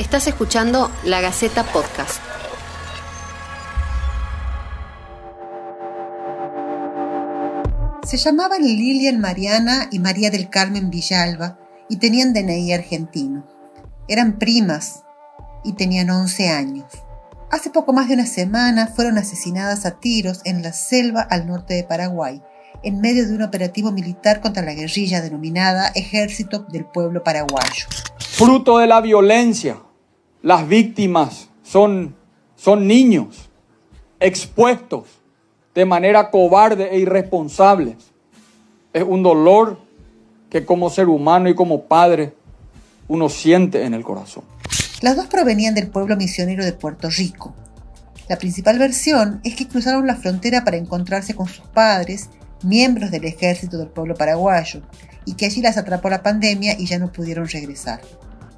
Estás escuchando La Gaceta Podcast. Se llamaban Lilian Mariana y María del Carmen Villalba y tenían DNI argentino. Eran primas y tenían 11 años. Hace poco más de una semana fueron asesinadas a tiros en la selva al norte de Paraguay, en medio de un operativo militar contra la guerrilla denominada Ejército del Pueblo Paraguayo. Fruto de la violencia, las víctimas son, son niños expuestos de manera cobarde e irresponsable. Es un dolor que como ser humano y como padre uno siente en el corazón. Las dos provenían del pueblo misionero de Puerto Rico. La principal versión es que cruzaron la frontera para encontrarse con sus padres, miembros del ejército del pueblo paraguayo, y que allí las atrapó la pandemia y ya no pudieron regresar.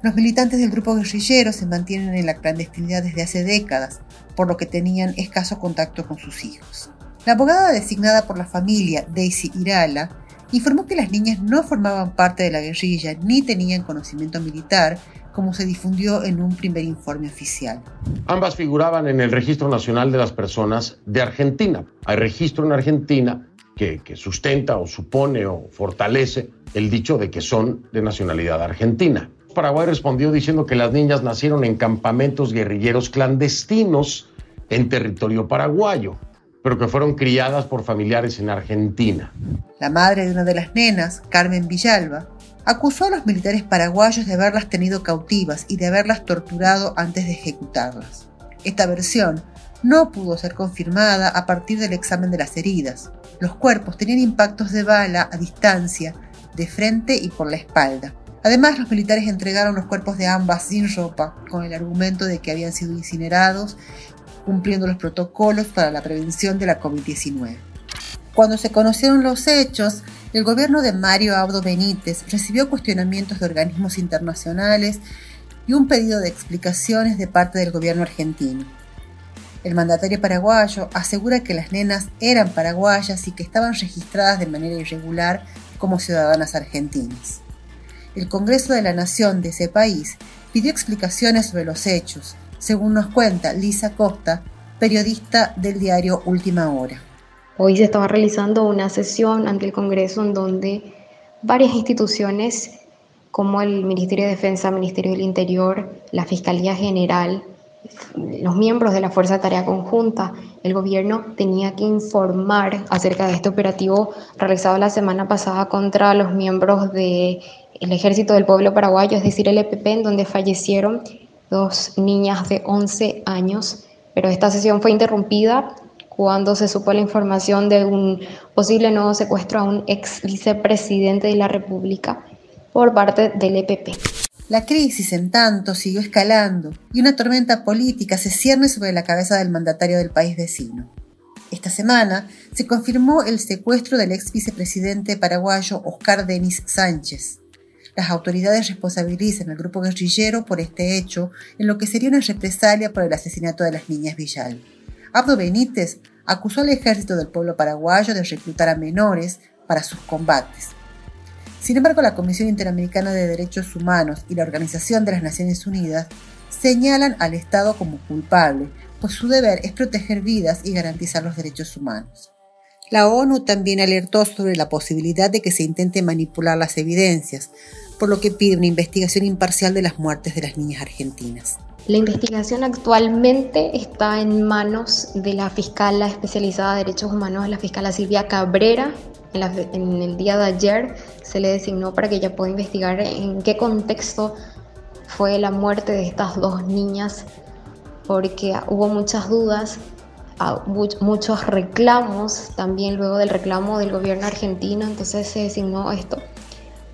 Los militantes del grupo guerrillero se mantienen en la clandestinidad desde hace décadas, por lo que tenían escaso contacto con sus hijos. La abogada designada por la familia, Daisy Irala, informó que las niñas no formaban parte de la guerrilla ni tenían conocimiento militar, como se difundió en un primer informe oficial. Ambas figuraban en el Registro Nacional de las Personas de Argentina. Hay registro en Argentina que, que, sustenta o supone o fortalece el dicho de que son de nacionalidad argentina. Paraguay respondió diciendo que las niñas nacieron en campamentos guerrilleros clandestinos en territorio paraguayo, pero que fueron criadas por familiares en Argentina. La madre de una de las nenas, Carmen Villalba, acusó a los militares paraguayos de haberlas tenido cautivas y de haberlas torturado antes de ejecutarlas. Esta versión no pudo ser confirmada a partir del examen de las heridas. Los cuerpos tenían impactos de bala a distancia, de frente y por la espalda. Además, los militares entregaron los cuerpos de ambas sin ropa, con el argumento de que habían sido incinerados, cumpliendo los protocolos para la prevención de la COVID-19. Cuando se conocieron los hechos, el gobierno de Mario Abdo Benítez recibió cuestionamientos de organismos internacionales y un pedido de explicaciones de parte del gobierno argentino. El mandatario paraguayo asegura que las nenas eran paraguayas y que estaban registradas de manera irregular como ciudadanas argentinas. El Congreso de la Nación de ese país pidió explicaciones sobre los hechos, según nos cuenta Lisa Costa, periodista del diario Última Hora. Hoy se estaba realizando una sesión ante el Congreso en donde varias instituciones como el Ministerio de Defensa, Ministerio del Interior, la Fiscalía General, los miembros de la Fuerza de Tarea Conjunta, el gobierno tenía que informar acerca de este operativo realizado la semana pasada contra los miembros del Ejército del Pueblo Paraguayo, es decir, el EPP, en donde fallecieron dos niñas de 11 años. Pero esta sesión fue interrumpida cuando se supo la información de un posible nuevo secuestro a un ex vicepresidente de la República por parte del EPP. La crisis, en tanto, siguió escalando y una tormenta política se cierne sobre la cabeza del mandatario del país vecino. Esta semana se confirmó el secuestro del ex vicepresidente paraguayo Oscar Denis Sánchez. Las autoridades responsabilizan al grupo guerrillero por este hecho en lo que sería una represalia por el asesinato de las niñas Villal. Abdo Benítez acusó al ejército del pueblo paraguayo de reclutar a menores para sus combates. Sin embargo, la Comisión Interamericana de Derechos Humanos y la Organización de las Naciones Unidas señalan al Estado como culpable, pues su deber es proteger vidas y garantizar los derechos humanos. La ONU también alertó sobre la posibilidad de que se intente manipular las evidencias, por lo que pide una investigación imparcial de las muertes de las niñas argentinas. La investigación actualmente está en manos de la fiscala especializada de derechos humanos, la fiscala Silvia Cabrera. En, el día de ayer se le designó para que ella pueda investigar en qué contexto fue la muerte de estas dos niñas, porque hubo muchas dudas, muchos reclamos también luego del reclamo del gobierno argentino, entonces se designó esto,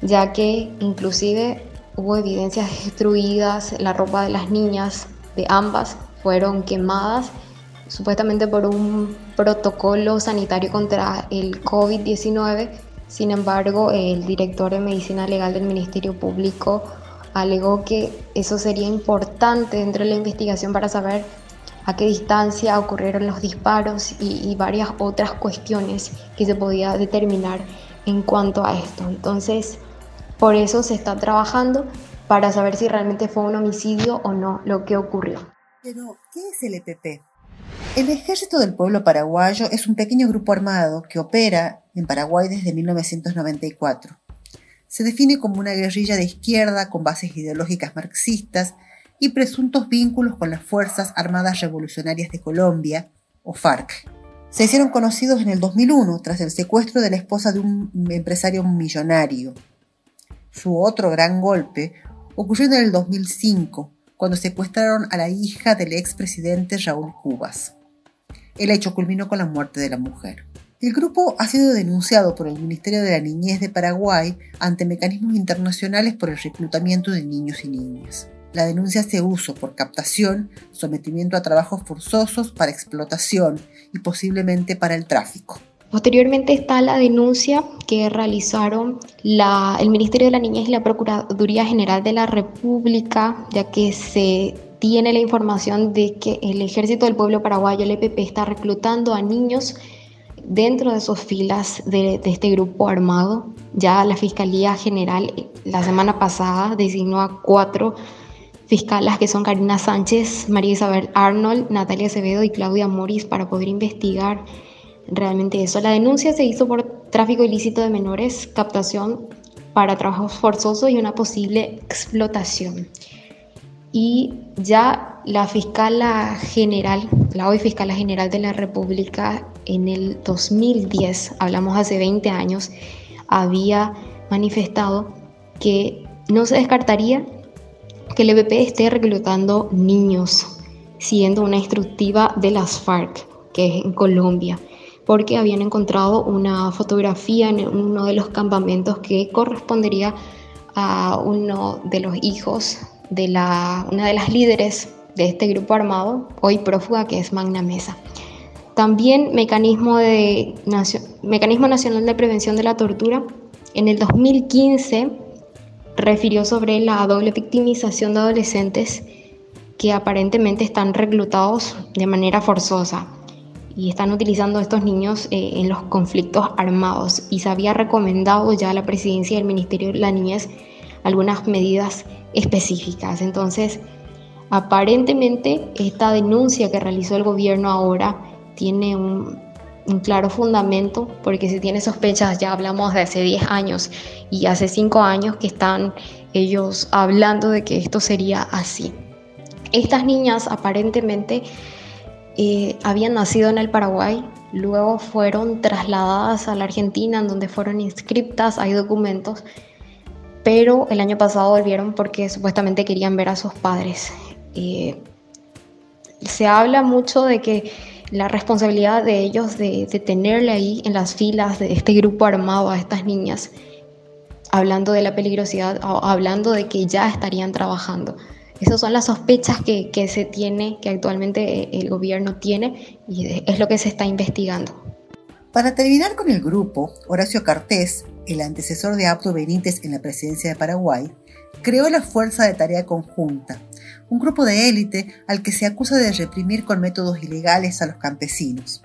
ya que inclusive Hubo evidencias destruidas, la ropa de las niñas, de ambas, fueron quemadas, supuestamente por un protocolo sanitario contra el COVID-19. Sin embargo, el director de Medicina Legal del Ministerio Público alegó que eso sería importante dentro de la investigación para saber a qué distancia ocurrieron los disparos y, varias otras cuestiones que se podía determinar en cuanto a esto. Entonces, por eso se está trabajando para saber si realmente fue un homicidio o no lo que ocurrió. Pero, ¿qué es el EPP? El Ejército del Pueblo Paraguayo es un pequeño grupo armado que opera en Paraguay desde 1994. Se define como una guerrilla de izquierda con bases ideológicas marxistas y presuntos vínculos con las Fuerzas Armadas Revolucionarias de Colombia, o FARC. Se hicieron conocidos en el 2001 tras el secuestro de la esposa de un empresario millonario. Su otro gran golpe ocurrió en el 2005, cuando secuestraron a la hija del expresidente Raúl Cubas. El hecho culminó con la muerte de la mujer. El grupo ha sido denunciado por el Ministerio de la Niñez de Paraguay ante mecanismos internacionales por el reclutamiento de niños y niñas. La denuncia se uso por captación, sometimiento a trabajos forzosos para explotación y posiblemente para el tráfico. Posteriormente está la denuncia que realizaron el Ministerio de la Niñez y la Procuraduría General de la República, ya que se tiene la información de que el Ejército del Pueblo Paraguayo, el EPP, está reclutando a niños dentro de sus filas de, de, este grupo armado. Ya la Fiscalía General la semana pasada designó a cuatro fiscalas que son Karina Sánchez, María Isabel Arnold, Natalia Acevedo y Claudia Moris para poder investigar realmente eso. La denuncia se hizo por tráfico ilícito de menores, captación para trabajos forzosos y una posible explotación y ya la fiscala general, la hoy fiscala general de la República en el 2010, hablamos hace 20 años, había manifestado que no se descartaría que el EPP esté reclutando niños, siendo una instructiva de las FARC, que es en Colombia, porque habían encontrado una fotografía en uno de los campamentos que correspondería a uno de los hijos de la, una de las líderes de este grupo armado, hoy prófuga, que es Magna Mesa. También Mecanismo, de, Mecanismo Nacional de Prevención de la Tortura, en el 2015 refirió sobre la doble victimización de adolescentes que aparentemente están reclutados de manera forzosa y están utilizando a estos niños eh, en los conflictos armados y se había recomendado ya a la presidencia del Ministerio de la Niñez algunas medidas específicas. Entonces, aparentemente esta denuncia que realizó el gobierno ahora tiene un, claro fundamento porque se tiene sospechas, ya hablamos de hace 10 años y hace 5 años que están ellos hablando de que esto sería así. Estas niñas aparentemente eh, habían nacido en el Paraguay, luego fueron trasladadas a la Argentina en donde fueron inscriptas, hay documentos pero el año pasado volvieron porque supuestamente querían ver a sus padres. Eh, se habla mucho de que la responsabilidad de ellos de, tenerle ahí en las filas de este grupo armado a estas niñas, hablando de la peligrosidad, hablando de que ya estarían trabajando. Esas son las sospechas que, se tiene, que actualmente el gobierno tiene y es lo que se está investigando. Para terminar con el grupo, Horacio Cartés, el antecesor de Abdo Benítez en la presidencia de Paraguay, creó la Fuerza de Tarea Conjunta, un grupo de élite al que se acusa de reprimir con métodos ilegales a los campesinos.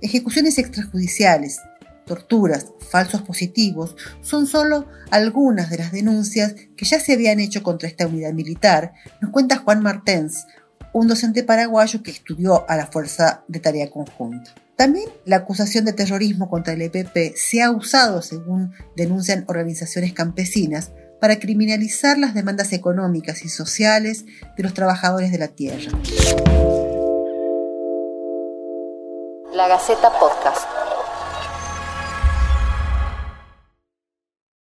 Ejecuciones extrajudiciales, torturas, falsos positivos son solo algunas de las denuncias que ya se habían hecho contra esta unidad militar, nos cuenta Juan Martens, un docente paraguayo que estudió a la Fuerza de Tarea Conjunta. También la acusación de terrorismo contra el EPP se ha usado, según denuncian organizaciones campesinas, para criminalizar las demandas económicas y sociales de los trabajadores de la tierra. La Gaceta Podcast.